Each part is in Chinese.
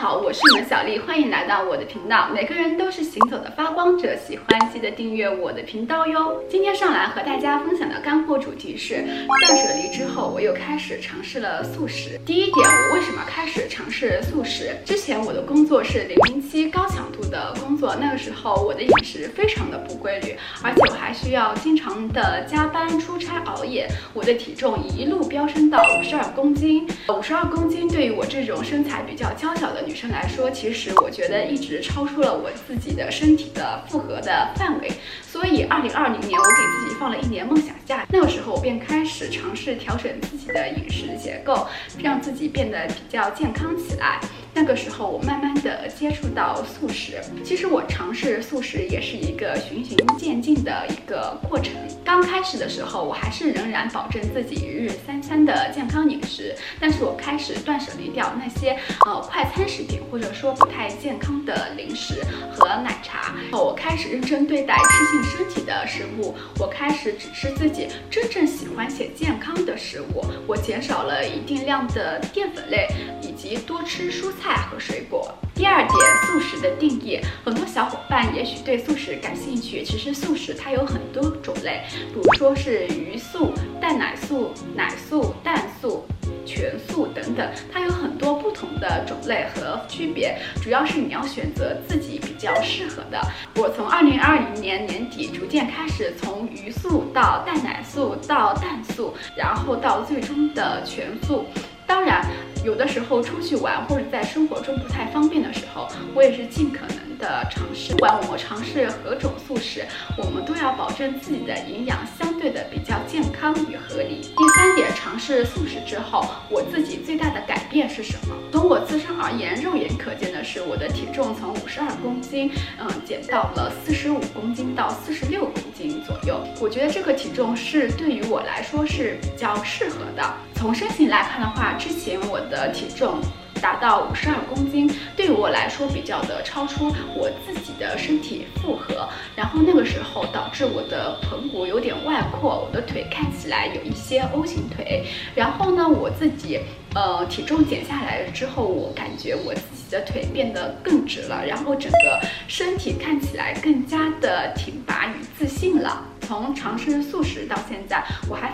好，我是你们小丽，欢迎来到我的频道。每个人都是行走的发光者，喜欢记得订阅我的频道哟。今天上来和大家分享的干货主题是断舍离之后，我又开始尝试了素食。第一点，我为什么开始尝试素食？之前我的工作是零零七高强度的工作，那个时候我的饮食非常的不规律，而且我还需要经常的加班、出差、熬夜，我的体重一路飙升到五十二公斤。五十二公斤对于我这种身材比较娇小的女女生来说，其实我觉得一直超出了我自己的身体的负荷的范围，所以二零二零年我给自己放了一年梦想假，那个时候我便开始尝试调整自己的饮食结构，让自己变得比较健康起来。那个时候，我慢慢的接触到素食。其实我尝试素食也是一个循序渐进的一个过程。刚开始的时候，我还是仍然保证自己一日三餐的健康饮食，但是我开始断舍离掉那些呃快餐食品或者说不太健康的零食和奶茶。我开始认真对待吃进身体的食物，我开始只吃自己真正喜欢且健康的食物。我减少了一定量的淀粉类，以及多吃蔬菜。菜和水果。第二点，素食的定义，很多小伙伴也许对素食感兴趣。其实素食它有很多种类，比如说是鱼素、蛋奶素、奶素、蛋素、全素等等，它有很多不同的种类和区别。主要是你要选择自己比较适合的。我从二零二零年年底逐渐开始从鱼素到蛋奶素到蛋素，然后到最终的全素。当然。有的时候出去玩或者在生活中不太方便的时候，我也是尽可能的尝试。不管我们尝试何种素食，我们都要保证自己的营养相对的比较健康与合理。第三点，尝试素食之后，我自己最大的改变是什么？从我自身而言，肉眼可见的是我的体重从五十二公斤，嗯，减到了四十五公斤到四十六公斤左右。我觉得这个体重是对于我来说是比较适合的。从身形来看的话，之前我的体重。达到五十二公斤，对于我来说比较的超出我自己的身体负荷，然后那个时候导致我的盆骨有点外扩，我的腿看起来有一些 O 型腿。然后呢，我自己呃体重减下来了之后，我感觉我自己的腿变得更直了，然后整个身体看起来更加的挺拔与自信了。从尝试素食到现在，我还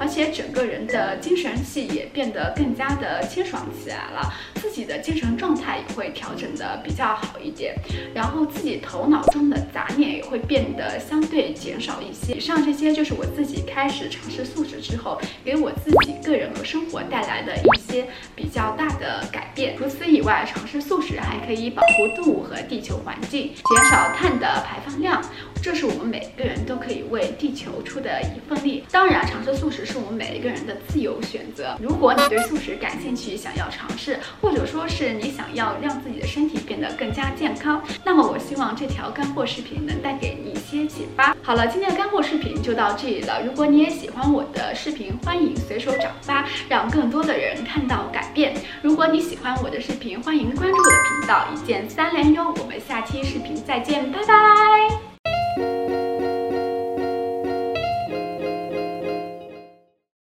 而且整个人的精神气也变得更加的清爽起来了，自己的精神状态也会调整的比较好一点，然后自己头脑中的杂念也会变得相对减少一些。以上这些就是我自己开始尝试素食之后，给我自己个人和生活带来的一些比较大的改变。除此以外，尝试素食还可以保护动物和地球环境，减少碳的排放量。这是我们每个人可以为地球出的一份力。当然，尝试素食是我们每一个人的自由选择。如果你对素食感兴趣，想要尝试，或者说是你想要让自己的身体变得更加健康，那么我希望这条干货视频能带给你一些启发。好了，今天的干货视频就到这里了。如果你也喜欢我的视频，欢迎随手转发，让更多的人看到改变。如果你喜欢我的视频，欢迎关注我的频道，一键三连哟。我们下期视频再见，拜拜。